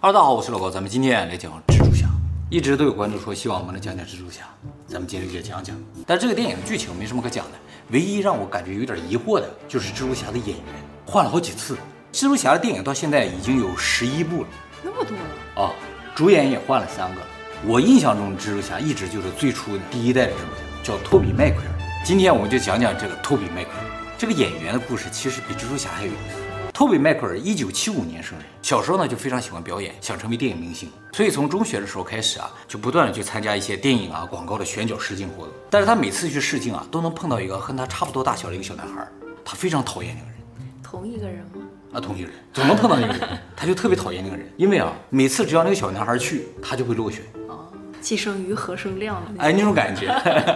Hello，大家好，我是老高，咱们今天来讲蜘蛛侠。一直都有观众说希望我们能讲讲蜘蛛侠，咱们今天就讲讲。但这个电影剧情没什么可讲的，唯一让我感觉有点疑惑的就是蜘蛛侠的演员换了好几次。蜘蛛侠的电影到现在已经有十一部了，那么多了啊！主演也换了三个。我印象中蜘蛛侠一直就是最初的第一代的蜘蛛侠，叫托比麦奎尔。今天我们就讲讲这个托比麦奎尔。这个演员的故事其实比蜘蛛侠还有意思。托比·麦克尔一九七五年生人，小时候呢就非常喜欢表演，想成为电影明星，所以从中学的时候开始啊，就不断的去参加一些电影啊、广告的选角试镜活动。但是他每次去试镜啊，都能碰到一个和他差不多大小的一个小男孩，他非常讨厌那个人。同一个人吗？啊，同一个人，总能碰到那个人，他就特别讨厌那个人，因为啊，每次只要那个小男孩去，他就会落选。哦，既生瑜，何生亮的。哎，那种感觉。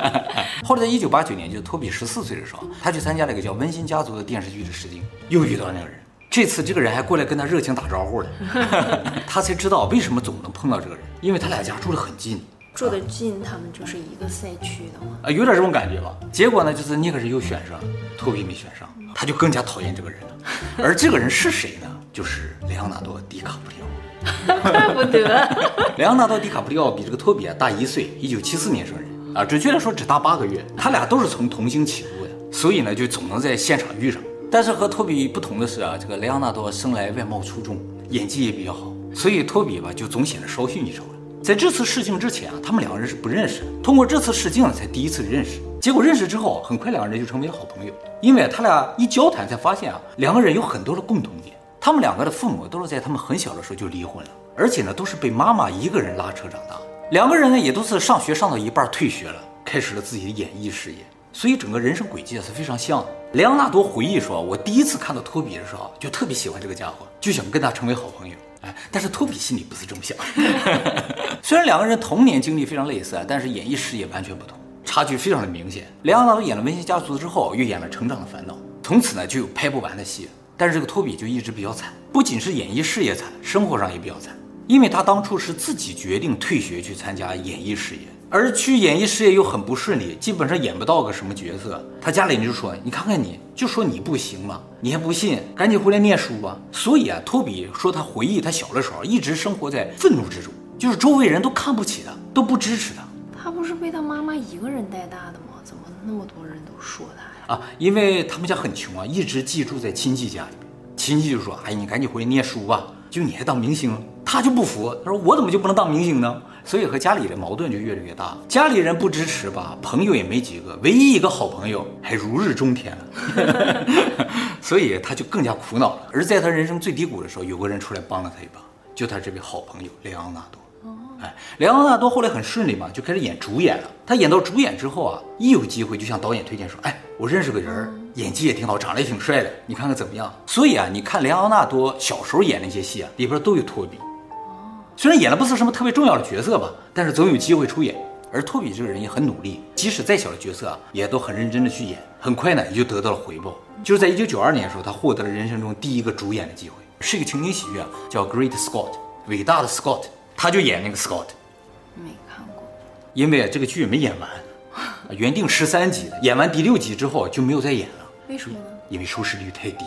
后来在一九八九年，就是托比十四岁的时候，他去参加了一个叫《温馨家族》的电视剧的试镜，又遇到那个人。这次这个人还过来跟他热情打招呼了，他才知道为什么总能碰到这个人，因为他俩家住的很近，住的近，他们就是一个赛区的嘛，啊，有点这种感觉吧。结果呢，就是那个人又选上，托比没选上，他就更加讨厌这个人了。而这个人是谁呢？就是莱昂纳多·迪卡普里奥，怪 不得。莱昂纳多·迪卡普里奥比这个托比啊大一岁，一九七四年生人啊，准确来说只大八个月。他俩都是从童星起步的，所以呢就总能在现场遇上。但是和托比不同的是啊，这个莱昂纳多生来外貌出众，演技也比较好，所以托比吧就总显得稍逊一筹了。在这次试镜之前啊，他们两个人是不认识的，通过这次试镜才第一次认识。结果认识之后，很快两个人就成为了好朋友。因为他俩一交谈才发现啊，两个人有很多的共同点。他们两个的父母都是在他们很小的时候就离婚了，而且呢都是被妈妈一个人拉扯长大。两个人呢也都是上学上到一半退学了，开始了自己的演艺事业。所以整个人生轨迹是非常像的。莱昂纳多回忆说：“我第一次看到托比的时候，就特别喜欢这个家伙，就想跟他成为好朋友。哎，但是托比心里不是这么想。虽然两个人童年经历非常类似啊，但是演艺事业完全不同，差距非常的明显。莱昂纳多演了《温馨家族》之后，又演了《成长的烦恼》，从此呢就有拍不完的戏。但是这个托比就一直比较惨，不仅是演艺事业惨，生活上也比较惨，因为他当初是自己决定退学去参加演艺事业。”而去演艺事业又很不顺利，基本上演不到个什么角色。他家里人就说：“你看看你，就说你不行嘛，你还不信？赶紧回来念书吧。”所以啊，托比说他回忆他小的时候一直生活在愤怒之中，就是周围人都看不起他，都不支持他。他不是被他妈妈一个人带大的吗？怎么那么多人都说他呀？啊，因为他们家很穷啊，一直寄住在亲戚家里。亲戚就说：“哎，你赶紧回来念书吧，就你还当明星？”他就不服，他说：“我怎么就不能当明星呢？”所以和家里的矛盾就越来越大，家里人不支持吧，朋友也没几个，唯一一个好朋友还如日中天了，所以他就更加苦恼了。而在他人生最低谷的时候，有个人出来帮了他一把，就他这位好朋友莱昂纳多。哎，莱昂纳多后来很顺利嘛，就开始演主演了。他演到主演之后啊，一有机会就向导演推荐说：“哎，我认识个人，演技也挺好，长得也挺帅的，你看看怎么样？”所以啊，你看莱昂纳多小时候演那些戏啊，里边都有托比。虽然演的不是什么特别重要的角色吧，但是总有机会出演。而托比这个人也很努力，即使再小的角色啊，也都很认真的去演。很快呢，也就得到了回报。就是在一九九二年的时候，他获得了人生中第一个主演的机会，是一个情景喜剧啊，叫《Great Scott》，伟大的 Scott，他就演那个 Scott。没看过，因为这个剧没演完，原定十三集的，演完第六集之后就没有再演了。为什么呢？因为收视率太低。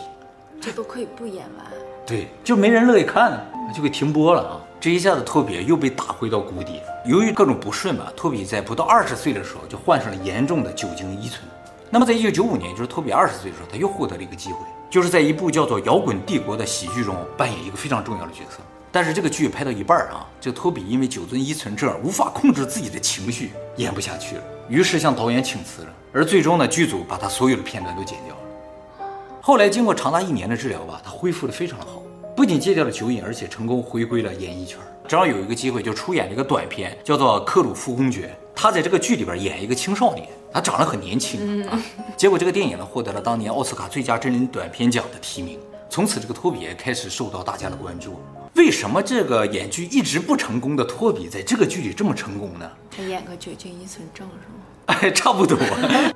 这都可以不演完。对，就没人乐意看，就给停播了啊。这一下子，托比又被打回到谷底。由于各种不顺吧，托比在不到二十岁的时候就患上了严重的酒精依存。那么，在一九九五年，就是托比二十岁的时候，他又获得了一个机会，就是在一部叫做《摇滚帝国》的喜剧中扮演一个非常重要的角色。但是这个剧拍到一半啊，这个托比因为酒醉依存症无法控制自己的情绪，演不下去了，于是向导演请辞了。而最终呢，剧组把他所有的片段都剪掉了。后来经过长达一年的治疗吧，他恢复的非常好，不仅戒掉了酒瘾，而且成功回归了演艺圈。正好有一个机会，就出演了一个短片，叫做《克鲁夫公爵》。他在这个剧里边演一个青少年，他长得很年轻啊。结果这个电影呢，获得了当年奥斯卡最佳真人短片奖的提名。从此，这个托比也开始受到大家的关注。为什么这个演剧一直不成功的托比，在这个剧里这么成功呢？他演个酒精依存症是吗？哎，差不多。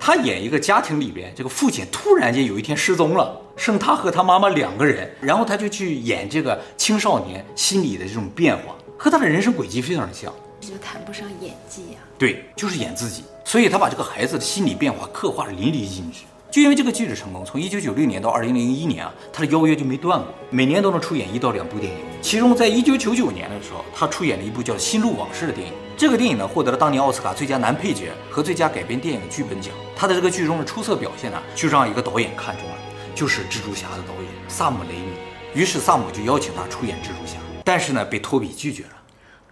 他演一个家庭里边，这个父亲突然间有一天失踪了，剩他和他妈妈两个人，然后他就去演这个青少年心理的这种变化，和他的人生轨迹非常的像。这就谈不上演技呀、啊。对，就是演自己。所以他把这个孩子的心理变化刻画的淋漓尽致。就因为这个剧的成功，从一九九六年到二零零一年啊，他的邀约就没断过，每年都能出演一到两部电影。其中，在一九九九年的时候，他出演了一部叫《心路往事》的电影。这个电影呢，获得了当年奥斯卡最佳男配角和最佳改编电影剧本奖。他的这个剧中的出色表现呢，就让一个导演看中了，就是蜘蛛侠的导演萨姆雷米。于是萨姆就邀请他出演蜘蛛侠，但是呢，被托比拒绝了。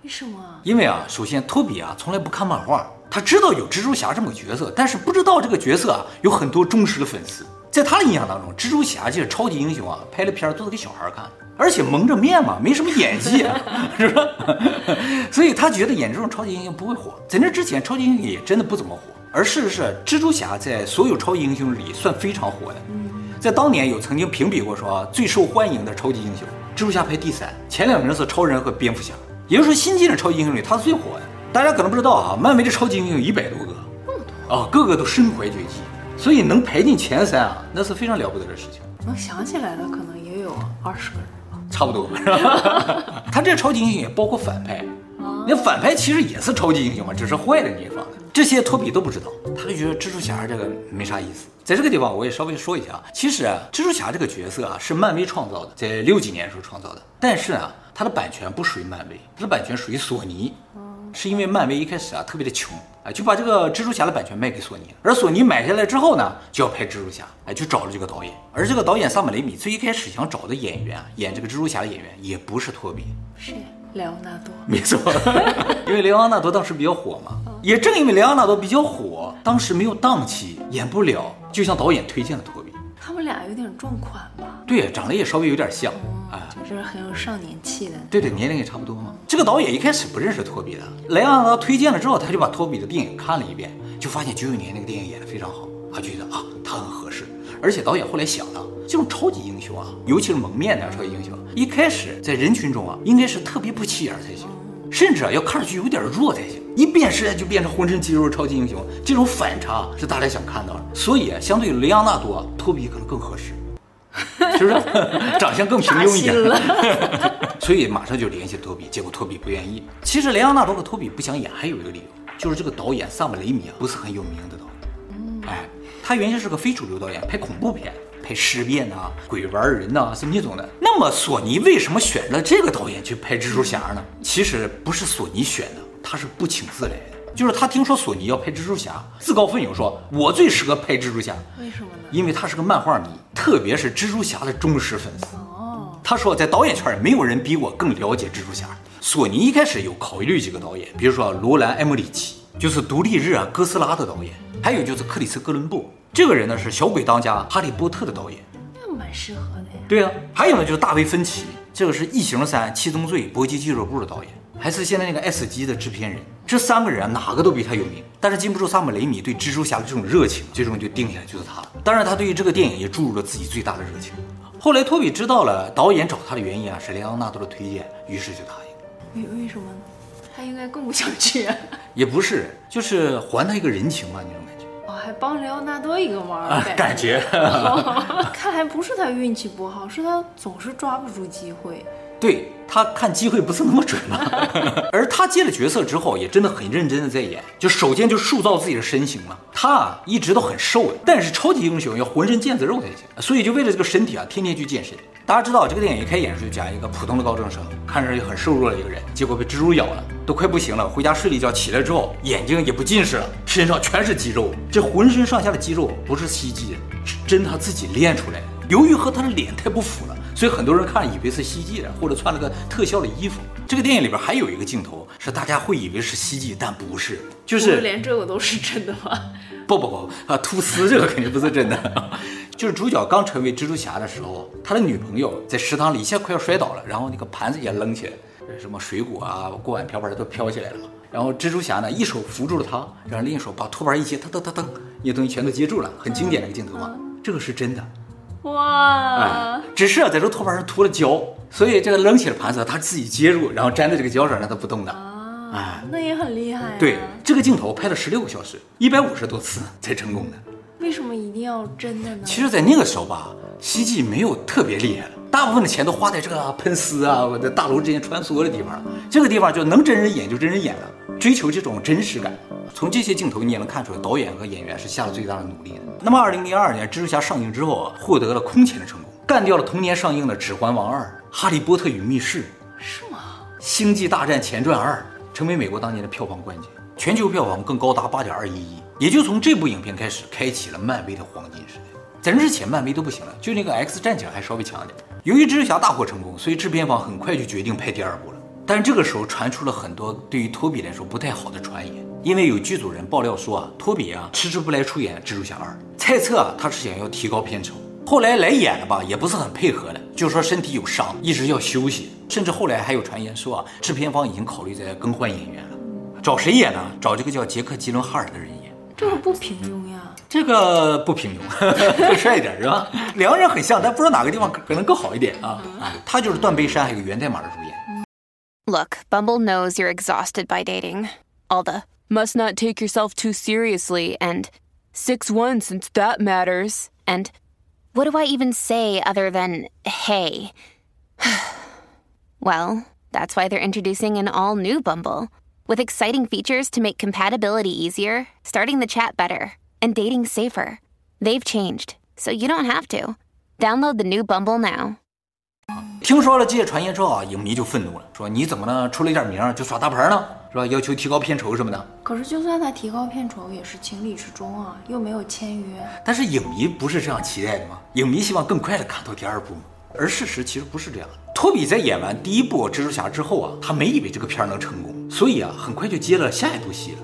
为什么？因为啊，首先托比啊从来不看漫画，他知道有蜘蛛侠这么个角色，但是不知道这个角色啊有很多忠实的粉丝。在他的印象当中，蜘蛛侠这个超级英雄啊，拍的片儿都是给小孩看，而且蒙着面嘛，没什么演技，啊，是吧？所以他觉得演这种超级英雄不会火。在那之前，超级英雄也真的不怎么火。而事实是，蜘蛛侠在所有超级英雄里算非常火的。在当年有曾经评比过说啊最受欢迎的超级英雄，蜘蛛侠排第三，前两名是超人和蝙蝠侠。也就是说，新进的超级英雄里，他是最火的。大家可能不知道啊，漫威的超级英雄一百多个，那么多啊，个个都身怀绝技，所以能排进前三啊，那是非常了不得的事情。能想起来的可能也有二十个人吧，差不多。是吧？他这个超级英雄也包括反派，那反派其实也是超级英雄嘛，只是坏的那一方。这些托比都不知道，他就觉得蜘蛛侠这个没啥意思。在这个地方，我也稍微说一下啊，其实啊，蜘蛛侠这个角色啊是漫威创造的，在六几年时候创造的，但是啊。它的版权不属于漫威，它的版权属于索尼，是因为漫威一开始啊特别的穷，哎，就把这个蜘蛛侠的版权卖给索尼，而索尼买下来之后呢，就要拍蜘蛛侠，哎，就找了这个导演，而这个导演萨姆雷米最一开始想找的演员啊，演这个蜘蛛侠的演员也不是托比，是莱昂纳多，没错，因为莱昂纳多当时比较火嘛，也正因为莱昂纳多比较火，当时没有档期，演不了，就向导演推荐了托比。他们俩有点撞款吧？对，长得也稍微有点像，哎、嗯，就是很有少年气的。对对，年龄也差不多嘛。这个导演一开始不认识托比的，莱昂纳多推荐了之后，他就把托比的电影看了一遍，就发现九九年那个电影演得非常好，他觉得啊，他很合适。而且导演后来想了，这种超级英雄啊，尤其是蒙面的超级英雄，一开始在人群中啊，应该是特别不起眼才行，甚至啊要看上去有点弱才行。一变身就变成浑身肌肉超级英雄，这种反差是大家想看到的。所以相对于雷昂纳多，托比可能更合适，是不是？长相更平庸一点。所以马上就联系托比，结果托比不愿意。其实雷昂纳多和托比不想演，还有一个理由，就是这个导演萨姆雷米啊，不是很有名的导演。哎，他原先是个非主流导演，拍恐怖片，拍尸变呐、鬼玩人呐、啊，什么那种的。那么索尼为什么选了这个导演去拍蜘蛛侠呢？其实不是索尼选的。他是不请自来的，就是他听说索尼要拍蜘蛛侠，自告奋勇说：“我最适合拍蜘蛛侠。”为什么呢？因为他是个漫画迷，特别是蜘蛛侠的忠实粉丝。哦，他说在导演圈没有人比我更了解蜘蛛侠。索尼一开始有考虑几个导演，比如说罗兰·艾莫里奇，就是独立日啊哥斯拉的导演，还有就是克里斯·哥伦布，这个人呢是小鬼当家、哈利波特的导演，那蛮适合的呀。对啊，还有呢就是大卫·芬奇，这个是异形三、七宗罪、搏击俱乐部的导演。还是现在那个 S 级的制片人，这三个人啊，哪个都比他有名，但是禁不住萨姆雷米对蜘蛛侠的这种热情，最终就定下来就是他了。当然，他对于这个电影也注入了自己最大的热情。后来托比知道了导演找他的原因啊，是莱昂纳多的推荐，于是就答应。为为什么呢？他应该更不想去啊。也不是，就是还他一个人情嘛，那种感觉。哦，还帮莱昂纳多一个忙，感觉。看来不是他运气不好，是他总是抓不住机会。对，他看机会不是那么准嘛，而他接了角色之后，也真的很认真的在演，就首先就塑造自己的身形嘛。他啊一直都很瘦的，但是超级英雄要浑身腱子肉才行，所以就为了这个身体啊，天天去健身。大家知道这个电影一开演时就讲一个普通的高中生，看上去很瘦弱的一个人，结果被蜘蛛咬了，都快不行了，回家睡了一觉，起来之后眼睛也不近视了，身上全是肌肉，这浑身上下的肌肉不是 CG 的，是真他自己练出来的。由于和他的脸太不符了。所以很多人看以为是 CG 的，或者穿了个特效的衣服。这个电影里边还有一个镜头是大家会以为是 CG，但不是，就是，是连这个都是真的吗？不不不啊，吐司这个肯定不是真的，就是主角刚成为蜘蛛侠的时候，他的女朋友在食堂里一下快要摔倒了，然后那个盘子也扔起来，什么水果啊、锅碗瓢盆都飘起来了嘛。然后蜘蛛侠呢，一手扶住了他，然后另一手把托盘一接，噔噔噔噔，那些东西全都接住了，很经典的一个镜头嘛。这个是真的，哇！哎，只是啊，在这个托盘上涂了胶，所以这个扔起的盘子它自己接住，然后粘在这个胶上，让它不动的。啊，哎，那也很厉害啊。对，这个镜头拍了十六个小时，一百五十多次才成功的。为什么一定要真的呢？其实，在那个时候吧，CG 没有特别厉害了，大部分的钱都花在这个喷丝啊，或者大楼之间穿梭的地方了。这个地方就能真人演就真人演了。追求这种真实感，从这些镜头你也能看出来，导演和演员是下了最大的努力的。那么，二零零二年《蜘蛛侠》上映之后啊，获得了空前的成功，干掉了同年上映的《指环王二》《哈利波特与密室》，是吗？《星际大战前传二》成为美国当年的票房冠军，全球票房更高达八点二一亿。也就从这部影片开始，开启了漫威的黄金时代。在这之前，漫威都不行了，就那个 X 战警还稍微强一点。由于《蜘蛛侠》大获成功，所以制片方很快就决定拍第二部了。但这个时候传出了很多对于托比来说不太好的传言，因为有剧组人爆料说啊，托比啊迟迟不来出演蜘蛛侠二，猜测啊他是想要提高片酬。后来来演了吧，也不是很配合的，就说身体有伤，一直要休息。甚至后来还有传言说啊，制片方已经考虑在更换演员了，找谁演呢？找这个叫杰克·吉伦哈尔的人演。这个不平庸呀，这个不平庸，更帅一点是吧？两个人很像，但不知道哪个地方可能更好一点啊。啊，他就是断背山还有源代码的主演。Look, Bumble knows you're exhausted by dating. All the must not take yourself too seriously and 6-1 since that matters. And what do I even say other than hey? well, that's why they're introducing an all new Bumble with exciting features to make compatibility easier, starting the chat better, and dating safer. They've changed, so you don't have to. Download the new Bumble now. 听说了这些传言之后啊，影迷就愤怒了，说你怎么呢？出了一点名就耍大牌呢？是吧？要求提高片酬什么的。可是就算他提高片酬，也是情理之中啊，又没有签约。但是影迷不是这样期待的吗？影迷希望更快的看到第二部，而事实其实不是这样。托比在演完第一部蜘蛛侠之后啊，他没以为这个片儿能成功，所以啊，很快就接了下一部戏了。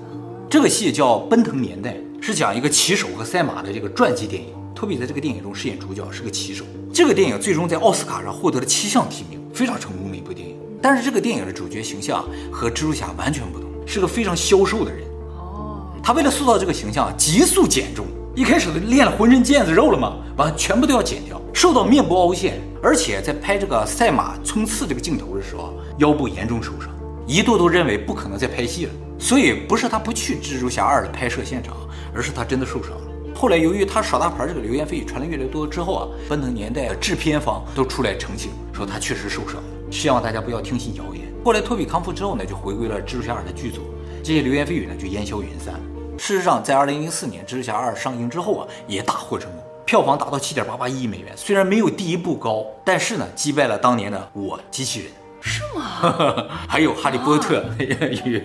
这个戏叫《奔腾年代》，是讲一个骑手和赛马的这个传记电影。托比在这个电影中饰演主角，是个骑手。这个电影最终在奥斯卡上获得了七项提名，非常成功的一部电影。但是这个电影的主角形象和蜘蛛侠完全不同，是个非常消瘦的人。哦，他为了塑造这个形象，急速减重，一开始练了浑身腱子肉了嘛，完全部都要减掉，瘦到面部凹陷。而且在拍这个赛马冲刺这个镜头的时候，腰部严重受伤，一度都认为不可能再拍戏了。所以不是他不去蜘蛛侠二的拍摄现场，而是他真的受伤了。后来，由于他耍大牌这个流言蜚语传得越来越多之后啊，奔腾年代的制片方都出来澄清，说他确实受伤了，希望大家不要听信谣言。后来托比康复之后呢，就回归了蜘蛛侠二的剧组，这些流言蜚语呢就烟消云散。事实上，在二零零四年蜘蛛侠二上映之后啊，也大获成功，票房达到七点八八亿美元，虽然没有第一部高，但是呢，击败了当年的我机器人。是吗？还有哈利波特与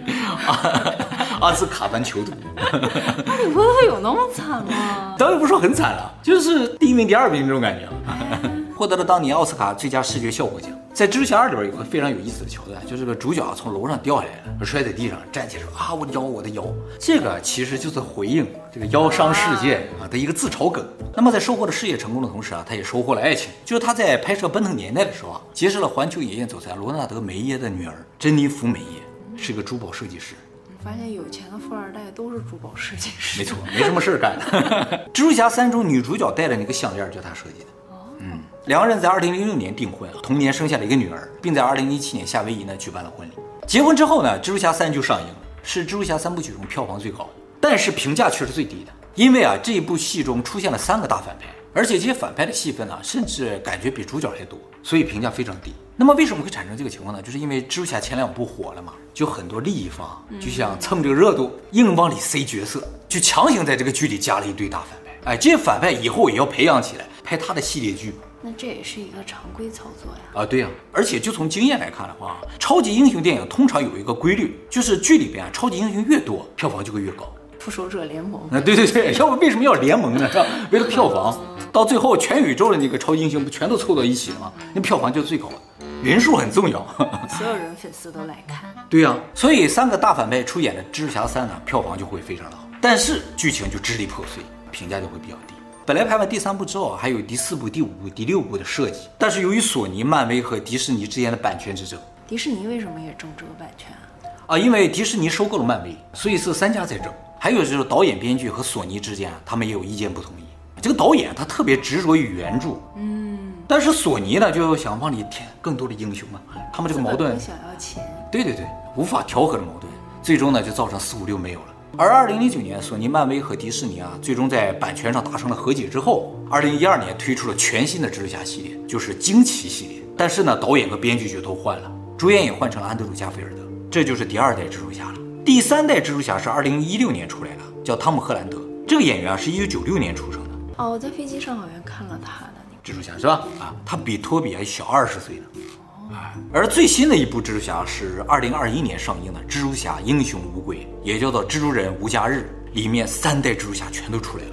阿阿兹卡班囚徒。哈利波特有那么惨吗？当然不说很惨了，就是第一名、第二名这种感觉。获得了当年奥斯卡最佳视觉效果奖。在《蜘蛛侠二》里边有个非常有意思的桥段，就是这个主角从楼上掉下来了，摔在地上，站起来说啊，我的腰，我的腰。这个其实就是回应这个腰伤事件啊的一个自嘲梗。那么在收获了事业成功的同时啊，他也收获了爱情。就是他在拍摄《奔腾年代》的时候啊，结识了环球影业总裁罗纳德·梅耶的女儿珍妮弗·梅耶，是个珠宝设计师。发现有钱的富二代都是珠宝设计师。没错，没什么事儿干。蜘蛛侠三中女主角戴的那个项链就他设计的。哦嗯，两个人在二零零六年订婚，同年生下了一个女儿，并在二零一七年夏威夷呢举办了婚礼。结婚之后呢，蜘蛛侠三就上映了，是蜘蛛侠三部曲中票房最高的，但是评价却是最低的。因为啊，这一部戏中出现了三个大反派，而且这些反派的戏份呢，甚至感觉比主角还多，所以评价非常低。那么为什么会产生这个情况呢？就是因为蜘蛛侠前两部火了嘛，就很多利益方就想蹭这个热度，硬往里塞角色，就强行在这个剧里加了一堆大反派。哎，这些反派以后也要培养起来，拍他的系列剧。那这也是一个常规操作呀。啊，对呀、啊，而且就从经验来看的话，超级英雄电影通常有一个规律，就是剧里边啊，超级英雄越多，票房就会越高。复仇者联盟。啊，对对对，要不为什么要联盟呢？是吧？为了票房。到最后全宇宙的那个超级英雄不全都凑到一起了吗？那票房就最高了，人数很重要。所有人粉丝都来看。对呀、啊，所以三个大反派出演的蜘蛛侠三呢，票房就会非常的好，但是剧情就支离破碎，评价就会比较低。本来拍完第三部之后，还有第四部、第五部、第六部的设计，但是由于索尼、漫威和迪士尼之间的版权之争，迪士尼为什么也争这个版权啊？啊，因为迪士尼收购了漫威，所以是三家在争。还有就是导演、编剧和索尼之间，他们也有意见不统一。这个导演他特别执着于原著，嗯，但是索尼呢就想往里添更多的英雄嘛，他们这个矛盾想要钱，对对对，无法调和的矛盾，最终呢就造成四五六没有了。而二零零九年，索尼、漫威和迪士尼啊，最终在版权上达成了和解之后，二零一二年推出了全新的蜘蛛侠系列，就是惊奇系列。但是呢，导演和编剧就都换了，主演也换成了安德鲁·加菲尔德，这就是第二代蜘蛛侠了。第三代蜘蛛侠是二零一六年出来的，叫汤姆·赫兰德，这个演员啊是一九九六年出生的。哦，我在飞机上好像看了他的那蜘蛛侠是吧？啊，他比托比还小二十岁呢。而最新的一部蜘蛛侠是二零二一年上映的《蜘蛛侠：英雄无归》，也叫做《蜘蛛人无家日》，里面三代蜘蛛侠全都出来了。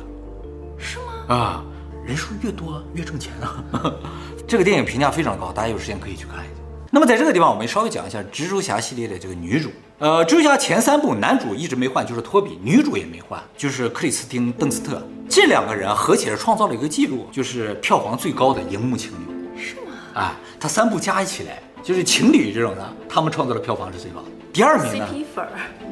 是吗？啊，人数越多越挣钱啊！这个电影评价非常高，大家有时间可以去看一下。那么在这个地方，我们稍微讲一下蜘蛛侠系列的这个女主。呃，蜘蛛侠前三部男主一直没换，就是托比；女主也没换，就是克里斯汀·邓斯特。这两个人合起来创造了一个记录，就是票房最高的荧幕情侣。啊，他三部加起来。就是情侣这种的，他们创造的票房是最高的。第二名呢？CP 粉儿。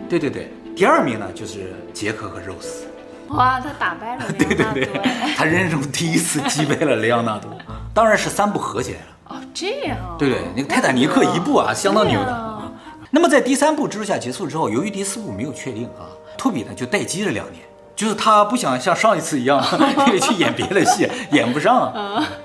对对对，第二名呢就是杰克和 Rose。哇，他打败了。对对对，他人生中第一次击败了雷昂纳多。当然是三部合起来了。哦，这样。对对，那个泰坦尼克一部啊，相当牛的。那么在第三部蜘蛛侠结束之后，由于第四部没有确定啊，托比呢就待机了两年，就是他不想像上一次一样 去演别的戏，演不上，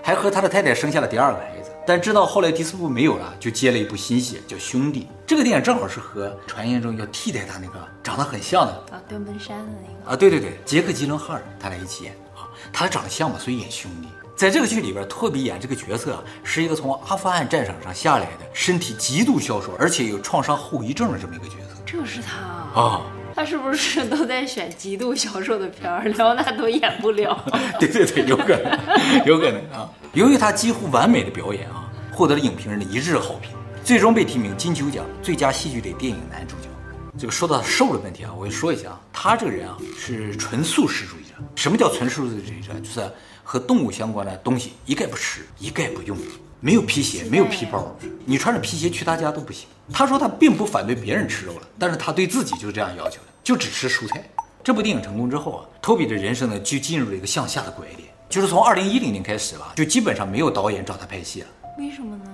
还和他的太太生下了第二个孩子。但知道后来第四部没有了，就接了一部新戏，叫《兄弟》。这个电影正好是和传言中要替代他那个长得很像的啊，邓本山的那个啊，对对对，杰克·吉伦哈尔他俩一起演啊，他长得像嘛，所以演兄弟。在这个剧里边，托比演这个角色啊，是一个从阿富汗战场上下来的，身体极度消瘦，而且有创伤后遗症的这么一个角色。这是他啊。哦他是不是都在选极度消瘦的片儿？莱昂纳多演不了。对对对，有可能，有可能啊。由于他几乎完美的表演啊，获得了影评人的一致好评，最终被提名金球奖最佳戏剧类电影男主角。这个说到瘦的问题啊，我就说一下啊，他这个人啊是纯素食主义者。什么叫纯素食主义者？就是和动物相关的东西一概不吃，一概不用，没有皮鞋，没有皮包，你穿着皮鞋去他家都不行。他说他并不反对别人吃肉了，但是他对自己就是这样要求的。就只吃蔬菜。这部电影成功之后啊，托比的人生呢就进入了一个向下的拐点，就是从二零一零年开始吧，就基本上没有导演找他拍戏了。为什么呢？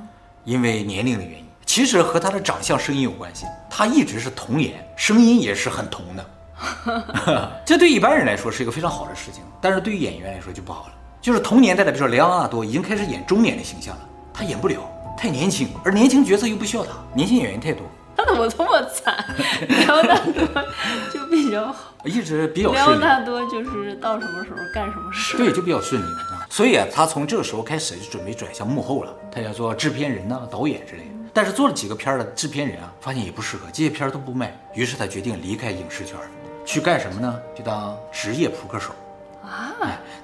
因为年龄的原因，其实和他的长相、声音有关系。他一直是童颜，声音也是很童的。这对一般人来说是一个非常好的事情，但是对于演员来说就不好了。就是同年代的，比如说莱昂纳多已经开始演中年的形象了，他演不了，太年轻，而年轻角色又不需要他，年轻演员太多。他怎么这么惨？莱昂纳多就比较好，一直比较顺利。莱昂纳多就是到什么时候干什么事，对，就比较顺利啊。所以啊，他从这个时候开始就准备转向幕后了，他要做制片人呐、啊、导演之类的。但是做了几个片的制片人啊，发现也不适合，这些片都不卖，于是他决定离开影视圈，去干什么呢？去当职业扑克手啊。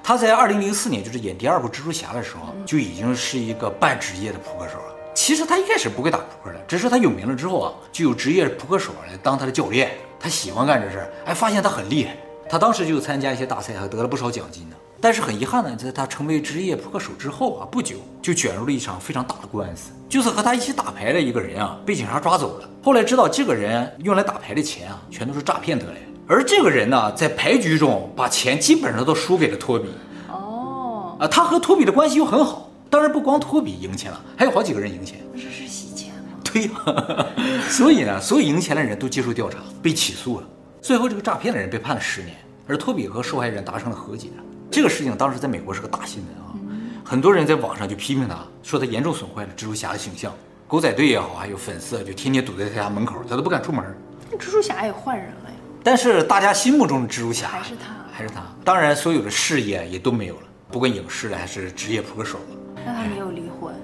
他在二零零四年就是演第二部蜘蛛侠的时候，就已经是一个半职业的扑克手了。其实他一开始不会打扑克的，只是他有名了之后啊，就有职业扑克手来当他的教练。他喜欢干这事儿，哎，发现他很厉害。他当时就参加一些大赛，还得了不少奖金呢。但是很遗憾呢，在他成为职业扑克手之后啊，不久就卷入了一场非常大的官司，就是和他一起打牌的一个人啊，被警察抓走了。后来知道这个人用来打牌的钱啊，全都是诈骗得来的。而这个人呢，在牌局中把钱基本上都输给了托比。哦，啊，他和托比的关系又很好。当然不光托比赢钱了，还有好几个人赢钱。这是洗钱吗？对呀，所以呢，所有赢钱的人都接受调查，被起诉了。最后这个诈骗的人被判了十年，而托比和受害人达成了和解。这个事情当时在美国是个大新闻啊，很多人在网上就批评他，说他严重损坏了蜘蛛侠的形象。狗仔队也好，还有粉丝就天天堵在他家门口，他都不敢出门。那蜘蛛侠也换人了呀。但是大家心目中的蜘蛛侠还是他，还是他。当然，所有的事业也都没有了，不管影视还是职业扑克手了。那他没有离婚，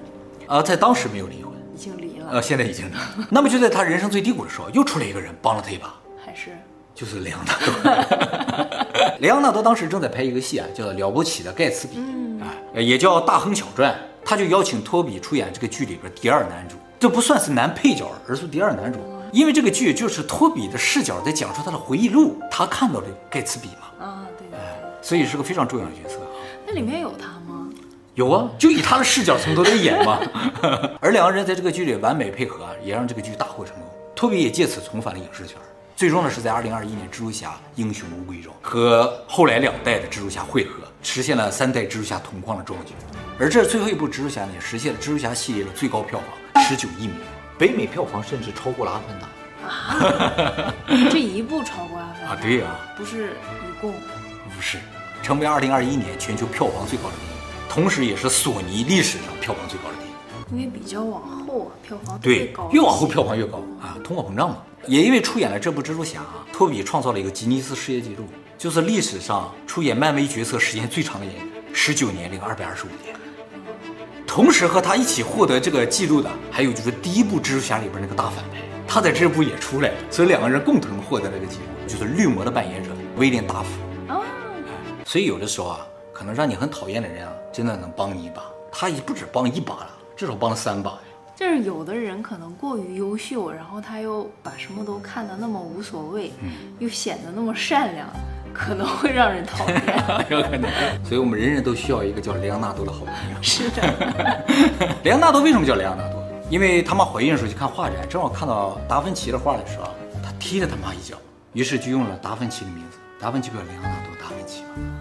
啊，在当时没有离婚，已经离了，呃，现在已经离了。那么就在他人生最低谷的时候，又出来一个人帮了他一把，就是莱昂纳多。莱昂纳多当时正在拍一个戏啊，叫《了不起的盖茨比》。嗯，啊，也叫《大亨小传》，他就邀请托比出演这个剧里边第二男主，这不算是男配角，而是第二男主，因为这个剧就是托比的视角在讲述他的回忆录，他看到的盖茨比嘛，啊，对，所以是个非常重要的角色。那里面有他吗？有啊，就以他的视角从头在演嘛。而两个人在这个剧里完美配合，也让这个剧大获成功。托比也借此重返了影视圈。最终呢，是在二零二一年《蜘蛛侠：英雄无归》中和后来两代的蜘蛛侠汇合，实现了三代蜘蛛侠同框的壮举。而这最后一部蜘蛛侠呢，也实现了蜘蛛侠系列的最高票房十九亿美元，北美票房甚至超过了《阿凡达》啊！这一部超过《阿凡达》啊？对呀，不是一共？不是，成为二零二一年全球票房最高的电影，同时也是索尼历史上票房最高的电影。因为比较往后啊，票房对高，越往后票房越高啊，通货膨胀嘛。也因为出演了这部蜘蛛侠，托比创造了一个吉尼斯世界纪录，就是历史上出演漫威角色时间最长的演员，十九年零二百二十五天。同时和他一起获得这个记录的，还有就是第一部蜘蛛侠里边那个大反派，他在这部也出来了，所以两个人共同获得了这个记录，就是绿魔的扮演者威廉达福。哦，所以有的时候啊，可能让你很讨厌的人啊，真的能帮你一把，他也不止帮一把了。至少帮了三把呀！就是有的人可能过于优秀，然后他又把什么都看得那么无所谓，嗯、又显得那么善良，可能会让人讨厌。有可能，所以我们人人都需要一个叫莱昂纳多的好朋友。是的，莱昂纳多为什么叫莱昂纳多？因为他妈怀孕的时候去看画展，正好看到达芬奇的画的时候，他踢了他妈一脚，于是就用了达芬奇的名字。达芬奇不叫莱昂纳多达芬奇吗？哦。